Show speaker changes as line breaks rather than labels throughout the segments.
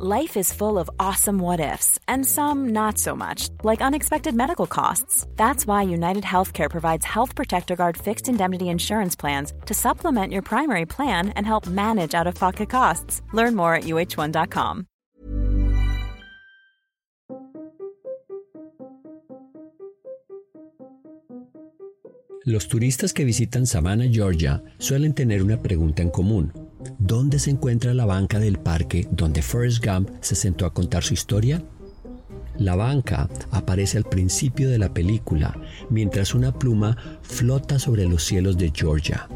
Life is full of awesome what ifs, and some not so much, like unexpected medical costs. That's why United Healthcare provides Health Protector Guard fixed indemnity insurance plans to supplement your primary plan and help manage out of pocket costs. Learn more at uh1.com.
Los turistas que visitan Savannah, Georgia, suelen tener una pregunta en común. ¿Dónde se encuentra la banca del parque donde Forrest Gump se sentó a contar su historia? La banca aparece al principio de la película mientras una pluma flota sobre los cielos de Georgia.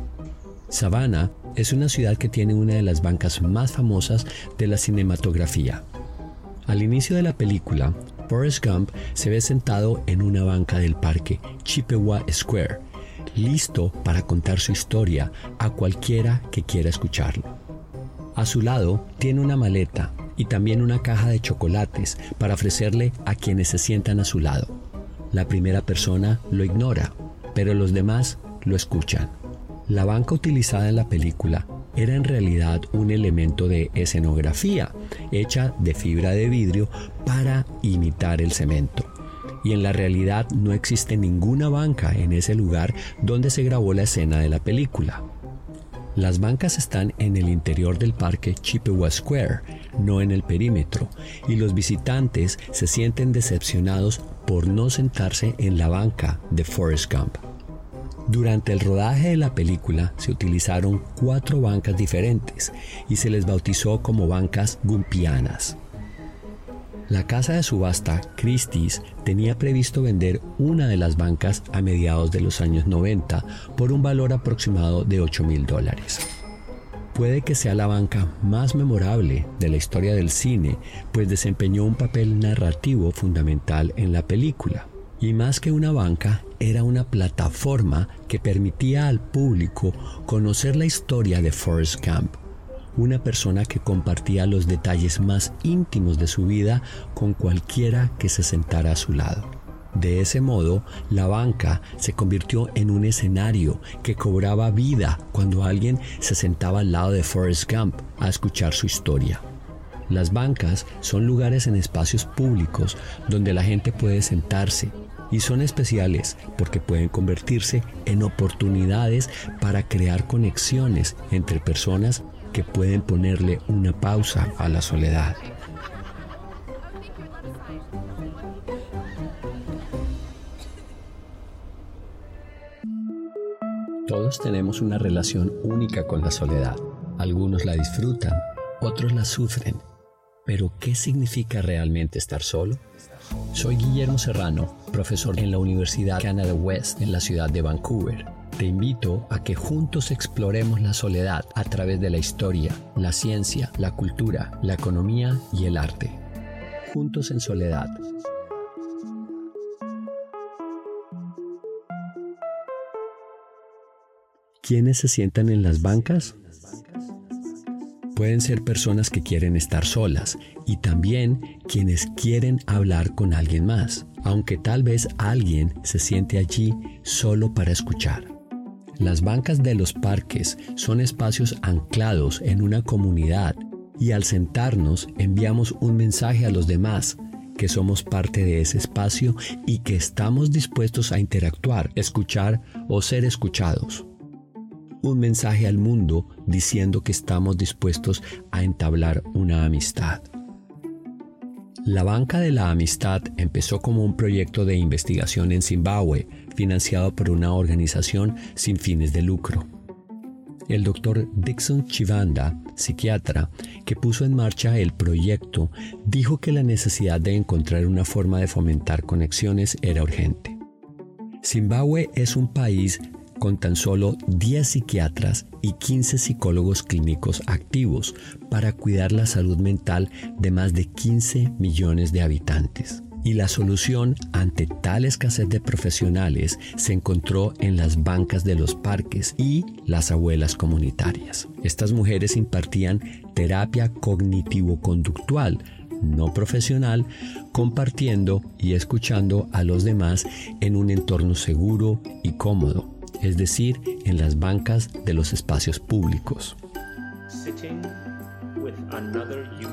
Savannah es una ciudad que tiene una de las bancas más famosas de la cinematografía. Al inicio de la película, Forrest Gump se ve sentado en una banca del parque Chippewa Square listo para contar su historia a cualquiera que quiera escucharlo. A su lado tiene una maleta y también una caja de chocolates para ofrecerle a quienes se sientan a su lado. La primera persona lo ignora, pero los demás lo escuchan. La banca utilizada en la película era en realidad un elemento de escenografía hecha de fibra de vidrio para imitar el cemento y en la realidad no existe ninguna banca en ese lugar donde se grabó la escena de la película. Las bancas están en el interior del parque Chippewa Square, no en el perímetro, y los visitantes se sienten decepcionados por no sentarse en la banca de Forrest Gump. Durante el rodaje de la película se utilizaron cuatro bancas diferentes y se les bautizó como bancas gumpianas. La casa de subasta Christie's tenía previsto vender una de las bancas a mediados de los años 90 por un valor aproximado de 8 mil dólares. Puede que sea la banca más memorable de la historia del cine, pues desempeñó un papel narrativo fundamental en la película. Y más que una banca, era una plataforma que permitía al público conocer la historia de Forrest Gump, una persona que compartía los detalles más íntimos de su vida con cualquiera que se sentara a su lado. De ese modo, la banca se convirtió en un escenario que cobraba vida cuando alguien se sentaba al lado de Forrest Gump a escuchar su historia. Las bancas son lugares en espacios públicos donde la gente puede sentarse y son especiales porque pueden convertirse en oportunidades para crear conexiones entre personas que pueden ponerle una pausa a la soledad. Todos tenemos una relación única con la soledad. Algunos la disfrutan, otros la sufren. Pero, ¿qué significa realmente estar solo? Soy Guillermo Serrano, profesor en la Universidad Canada West en la ciudad de Vancouver te invito a que juntos exploremos la soledad a través de la historia, la ciencia, la cultura, la economía y el arte. Juntos en soledad. ¿Quiénes se sientan en las bancas? Pueden ser personas que quieren estar solas y también quienes quieren hablar con alguien más, aunque tal vez alguien se siente allí solo para escuchar. Las bancas de los parques son espacios anclados en una comunidad y al sentarnos enviamos un mensaje a los demás que somos parte de ese espacio y que estamos dispuestos a interactuar, escuchar o ser escuchados. Un mensaje al mundo diciendo que estamos dispuestos a entablar una amistad. La Banca de la Amistad empezó como un proyecto de investigación en Zimbabue, financiado por una organización sin fines de lucro. El doctor Dixon Chivanda, psiquiatra, que puso en marcha el proyecto, dijo que la necesidad de encontrar una forma de fomentar conexiones era urgente. Zimbabue es un país con tan solo 10 psiquiatras y 15 psicólogos clínicos activos para cuidar la salud mental de más de 15 millones de habitantes. Y la solución ante tal escasez de profesionales se encontró en las bancas de los parques y las abuelas comunitarias. Estas mujeres impartían terapia cognitivo-conductual, no profesional, compartiendo y escuchando a los demás en un entorno seguro y cómodo es decir, en las bancas de los espacios públicos.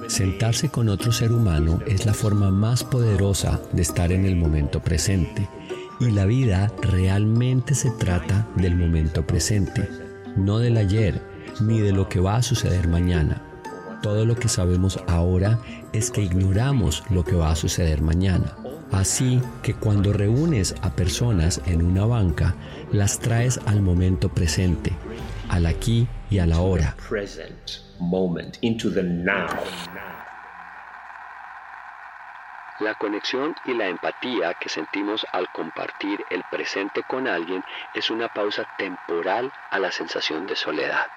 Sentarse con otro ser humano es la forma más poderosa de estar en el momento presente. Y la vida realmente se trata del momento presente, no del ayer, ni de lo que va a suceder mañana. Todo lo que sabemos ahora es que ignoramos lo que va a suceder mañana. Así que cuando reúnes a personas en una banca, las traes al momento presente, al aquí y a la hora. La conexión y la empatía que sentimos al compartir el presente con alguien es una pausa temporal a la sensación de soledad.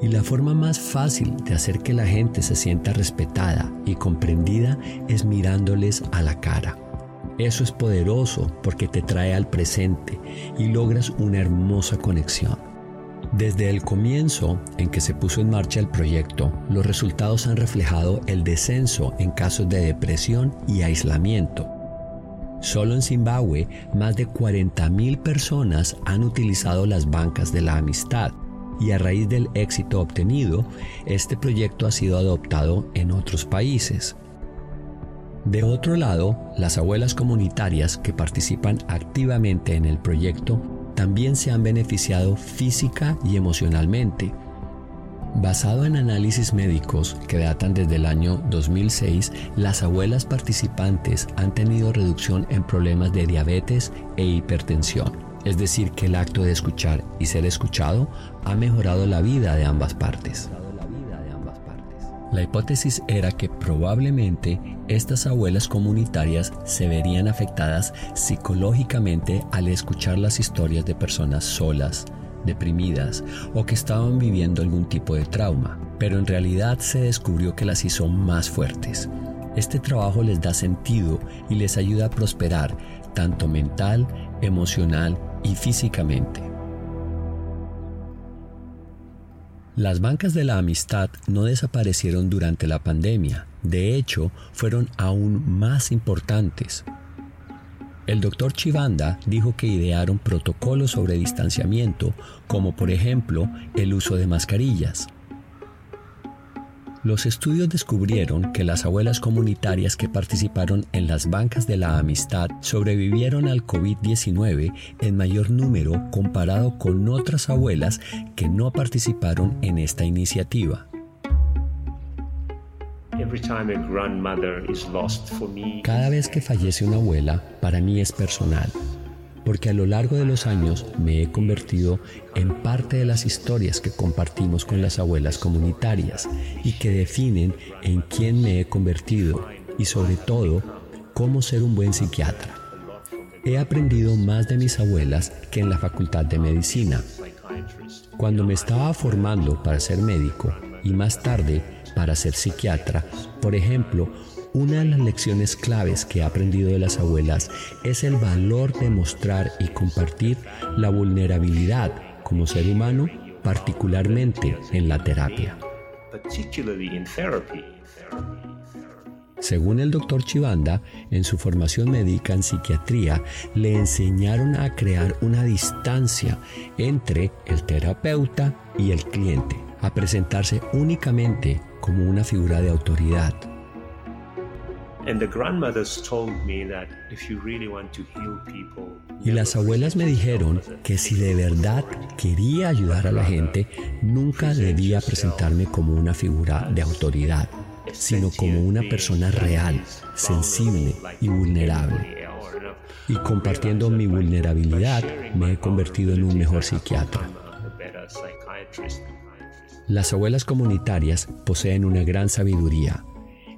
Y la forma más fácil de hacer que la gente se sienta respetada y comprendida es mirándoles a la cara. Eso es poderoso porque te trae al presente y logras una hermosa conexión. Desde el comienzo en que se puso en marcha el proyecto, los resultados han reflejado el descenso en casos de depresión y aislamiento. Solo en Zimbabue, más de 40.000 personas han utilizado las bancas de la amistad y a raíz del éxito obtenido, este proyecto ha sido adoptado en otros países. De otro lado, las abuelas comunitarias que participan activamente en el proyecto también se han beneficiado física y emocionalmente. Basado en análisis médicos que datan desde el año 2006, las abuelas participantes han tenido reducción en problemas de diabetes e hipertensión. Es decir, que el acto de escuchar y ser escuchado ha mejorado la vida de ambas partes. La hipótesis era que probablemente estas abuelas comunitarias se verían afectadas psicológicamente al escuchar las historias de personas solas, deprimidas o que estaban viviendo algún tipo de trauma, pero en realidad se descubrió que las hizo más fuertes. Este trabajo les da sentido y les ayuda a prosperar tanto mental, emocional y físicamente. Las bancas de la amistad no desaparecieron durante la pandemia, de hecho fueron aún más importantes. El doctor Chivanda dijo que idearon protocolos sobre distanciamiento, como por ejemplo el uso de mascarillas. Los estudios descubrieron que las abuelas comunitarias que participaron en las bancas de la amistad sobrevivieron al COVID-19 en mayor número comparado con otras abuelas que no participaron en esta iniciativa. Cada vez que fallece una abuela, para mí es personal porque a lo largo de los años me he convertido en parte de las historias que compartimos con las abuelas comunitarias y que definen en quién me he convertido y sobre todo cómo ser un buen psiquiatra. He aprendido más de mis abuelas que en la facultad de medicina. Cuando me estaba formando para ser médico y más tarde para ser psiquiatra, por ejemplo, una de las lecciones claves que he aprendido de las abuelas es el valor de mostrar y compartir la vulnerabilidad como ser humano, particularmente en la terapia. Según el doctor Chivanda, en su formación médica en psiquiatría, le enseñaron a crear una distancia entre el terapeuta y el cliente, a presentarse únicamente como una figura de autoridad. Y las abuelas me dijeron que si de verdad quería ayudar a la gente, nunca debía presentarme como una figura de autoridad, sino como una persona real, sensible y vulnerable. Y compartiendo mi vulnerabilidad, me he convertido en un mejor psiquiatra. Las abuelas comunitarias poseen una gran sabiduría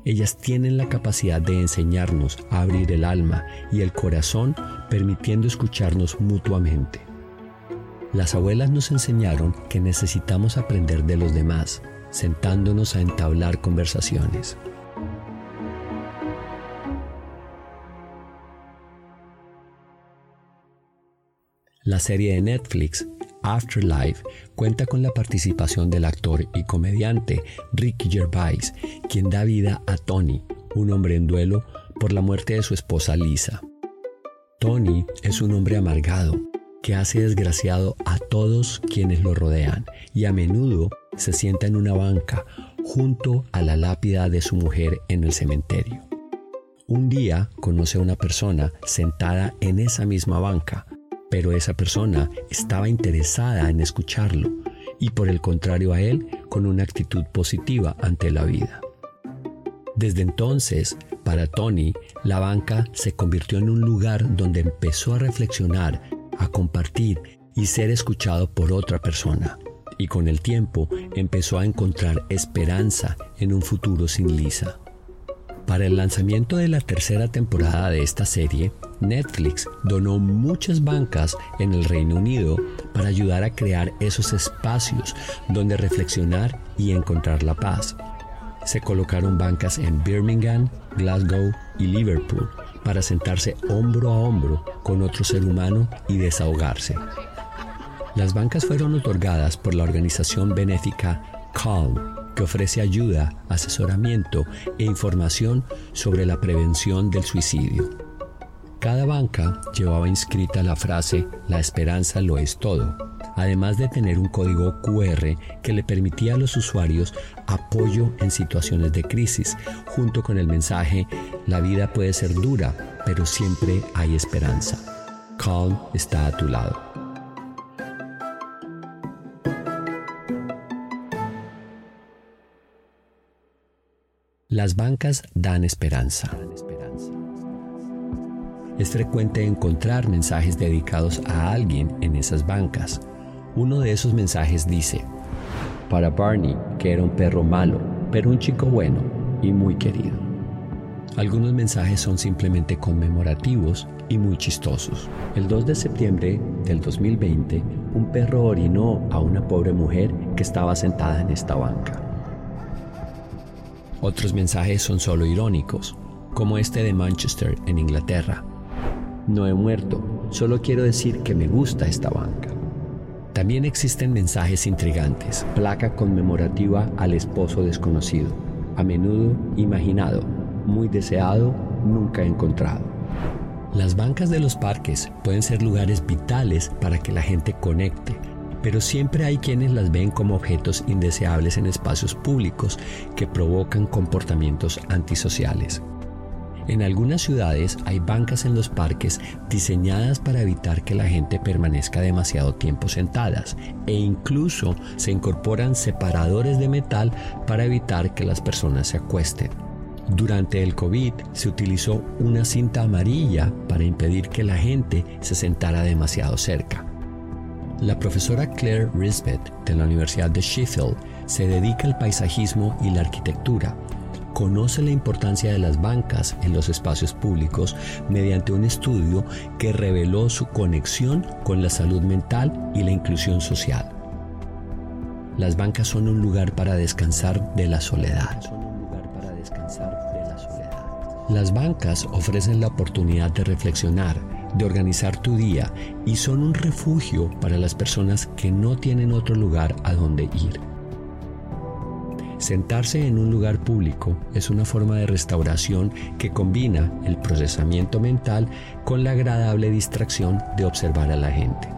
ellas tienen la capacidad de enseñarnos a abrir el alma y el corazón permitiendo escucharnos mutuamente. Las abuelas nos enseñaron que necesitamos aprender de los demás, sentándonos a entablar conversaciones. La serie de Netflix Afterlife cuenta con la participación del actor y comediante Ricky Gervais, quien da vida a Tony, un hombre en duelo por la muerte de su esposa Lisa. Tony es un hombre amargado que hace desgraciado a todos quienes lo rodean y a menudo se sienta en una banca junto a la lápida de su mujer en el cementerio. Un día conoce a una persona sentada en esa misma banca, pero esa persona estaba interesada en escucharlo y por el contrario a él con una actitud positiva ante la vida. Desde entonces, para Tony, la banca se convirtió en un lugar donde empezó a reflexionar, a compartir y ser escuchado por otra persona. Y con el tiempo empezó a encontrar esperanza en un futuro sin Lisa. Para el lanzamiento de la tercera temporada de esta serie, Netflix donó muchas bancas en el Reino Unido para ayudar a crear esos espacios donde reflexionar y encontrar la paz. Se colocaron bancas en Birmingham, Glasgow y Liverpool para sentarse hombro a hombro con otro ser humano y desahogarse. Las bancas fueron otorgadas por la organización benéfica Calm que ofrece ayuda, asesoramiento e información sobre la prevención del suicidio. Cada banca llevaba inscrita la frase La esperanza lo es todo, además de tener un código QR que le permitía a los usuarios apoyo en situaciones de crisis, junto con el mensaje La vida puede ser dura, pero siempre hay esperanza. Calm está a tu lado. Las bancas dan esperanza. Es frecuente encontrar mensajes dedicados a alguien en esas bancas. Uno de esos mensajes dice, para Barney, que era un perro malo, pero un chico bueno y muy querido. Algunos mensajes son simplemente conmemorativos y muy chistosos. El 2 de septiembre del 2020, un perro orinó a una pobre mujer que estaba sentada en esta banca. Otros mensajes son solo irónicos, como este de Manchester, en Inglaterra. No he muerto, solo quiero decir que me gusta esta banca. También existen mensajes intrigantes, placa conmemorativa al esposo desconocido, a menudo imaginado, muy deseado, nunca encontrado. Las bancas de los parques pueden ser lugares vitales para que la gente conecte, pero siempre hay quienes las ven como objetos indeseables en espacios públicos que provocan comportamientos antisociales. En algunas ciudades hay bancas en los parques diseñadas para evitar que la gente permanezca demasiado tiempo sentadas e incluso se incorporan separadores de metal para evitar que las personas se acuesten. Durante el COVID se utilizó una cinta amarilla para impedir que la gente se sentara demasiado cerca. La profesora Claire Risbeth de la Universidad de Sheffield se dedica al paisajismo y la arquitectura. Conoce la importancia de las bancas en los espacios públicos mediante un estudio que reveló su conexión con la salud mental y la inclusión social. Las bancas son un lugar para descansar de la soledad. Las bancas ofrecen la oportunidad de reflexionar, de organizar tu día y son un refugio para las personas que no tienen otro lugar a donde ir. Sentarse en un lugar público es una forma de restauración que combina el procesamiento mental con la agradable distracción de observar a la gente.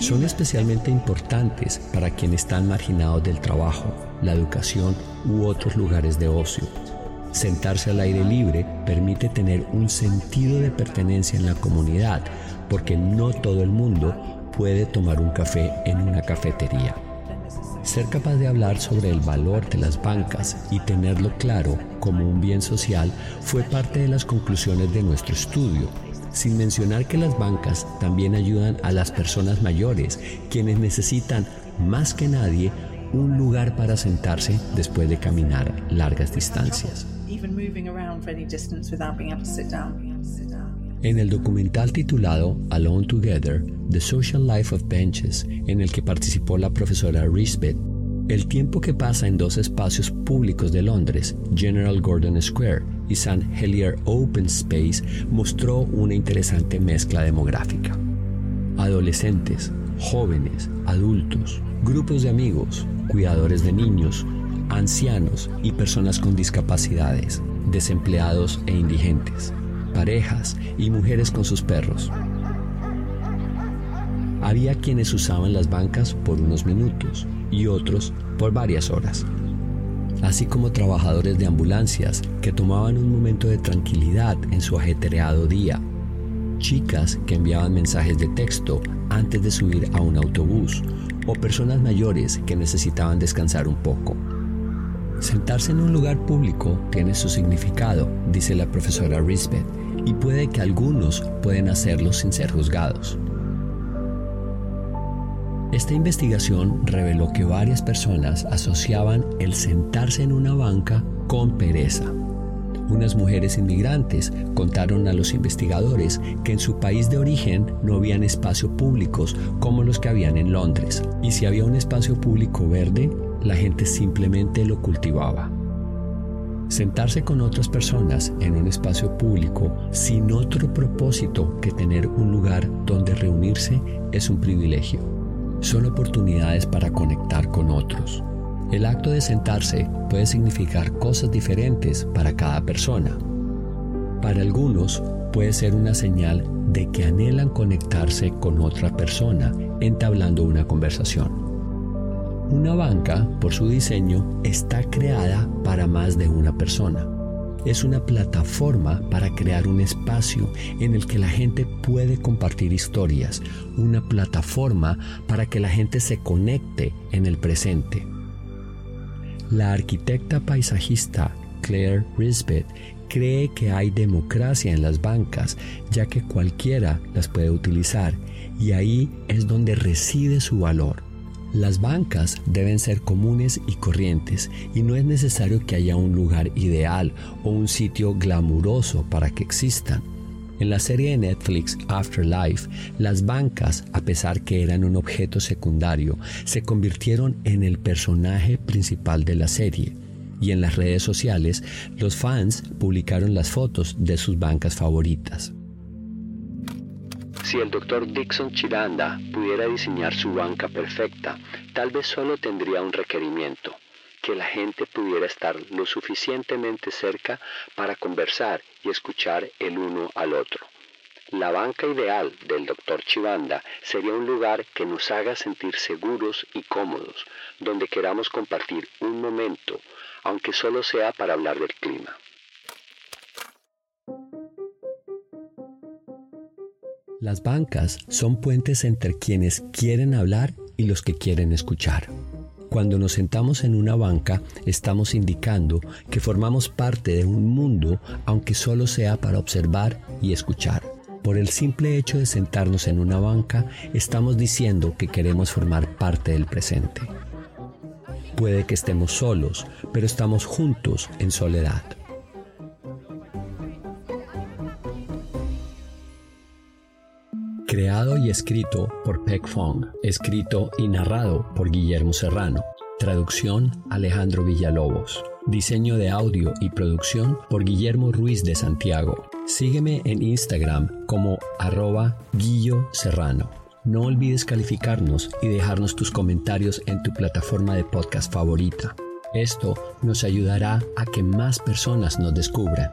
Son especialmente importantes para quienes están marginados del trabajo, la educación u otros lugares de ocio Sentarse al aire libre permite tener un sentido de pertenencia en la comunidad, porque no todo el mundo puede tomar un café en una cafetería. Ser capaz de hablar sobre el valor de las bancas y tenerlo claro como un bien social fue parte de las conclusiones de nuestro estudio, sin mencionar que las bancas también ayudan a las personas mayores, quienes necesitan más que nadie un lugar para sentarse después de caminar largas distancias. En el documental titulado Alone Together, The Social Life of Benches, en el que participó la profesora Risbeth, el tiempo que pasa en dos espacios públicos de Londres, General Gordon Square y St. Helier Open Space, mostró una interesante mezcla demográfica. Adolescentes, jóvenes, adultos, grupos de amigos, cuidadores de niños, ancianos y personas con discapacidades, desempleados e indigentes, parejas y mujeres con sus perros. Había quienes usaban las bancas por unos minutos y otros por varias horas. así como trabajadores de ambulancias que tomaban un momento de tranquilidad en su ajetreado día, chicas que enviaban mensajes de texto antes de subir a un autobús o personas mayores que necesitaban descansar un poco. Sentarse en un lugar público tiene su significado, dice la profesora Risbeth, y puede que algunos pueden hacerlo sin ser juzgados. Esta investigación reveló que varias personas asociaban el sentarse en una banca con pereza. Unas mujeres inmigrantes contaron a los investigadores que en su país de origen no habían espacios públicos como los que habían en Londres, y si había un espacio público verde, la gente simplemente lo cultivaba. Sentarse con otras personas en un espacio público sin otro propósito que tener un lugar donde reunirse es un privilegio. Son oportunidades para conectar con otros. El acto de sentarse puede significar cosas diferentes para cada persona. Para algunos puede ser una señal de que anhelan conectarse con otra persona entablando una conversación. Una banca, por su diseño, está creada para más de una persona. Es una plataforma para crear un espacio en el que la gente puede compartir historias, una plataforma para que la gente se conecte en el presente. La arquitecta paisajista Claire Risbeth cree que hay democracia en las bancas, ya que cualquiera las puede utilizar, y ahí es donde reside su valor. Las bancas deben ser comunes y corrientes y no es necesario que haya un lugar ideal o un sitio glamuroso para que existan. En la serie de Netflix Afterlife, las bancas, a pesar que eran un objeto secundario, se convirtieron en el personaje principal de la serie. Y en las redes sociales, los fans publicaron las fotos de sus bancas favoritas. Si el doctor Dixon Chiranda pudiera diseñar su banca perfecta, tal vez solo tendría un requerimiento, que la gente pudiera estar lo suficientemente cerca para conversar y escuchar el uno al otro. La banca ideal del doctor Chivanda sería un lugar que nos haga sentir seguros y cómodos, donde queramos compartir un momento, aunque solo sea para hablar del clima. Las bancas son puentes entre quienes quieren hablar y los que quieren escuchar. Cuando nos sentamos en una banca, estamos indicando que formamos parte de un mundo, aunque solo sea para observar y escuchar. Por el simple hecho de sentarnos en una banca, estamos diciendo que queremos formar parte del presente. Puede que estemos solos, pero estamos juntos en soledad. Creado y escrito por Peck Fong. Escrito y narrado por Guillermo Serrano. Traducción Alejandro Villalobos. Diseño de audio y producción por Guillermo Ruiz de Santiago. Sígueme en Instagram como arroba Guillo Serrano. No olvides calificarnos y dejarnos tus comentarios en tu plataforma de podcast favorita. Esto nos ayudará a que más personas nos descubran.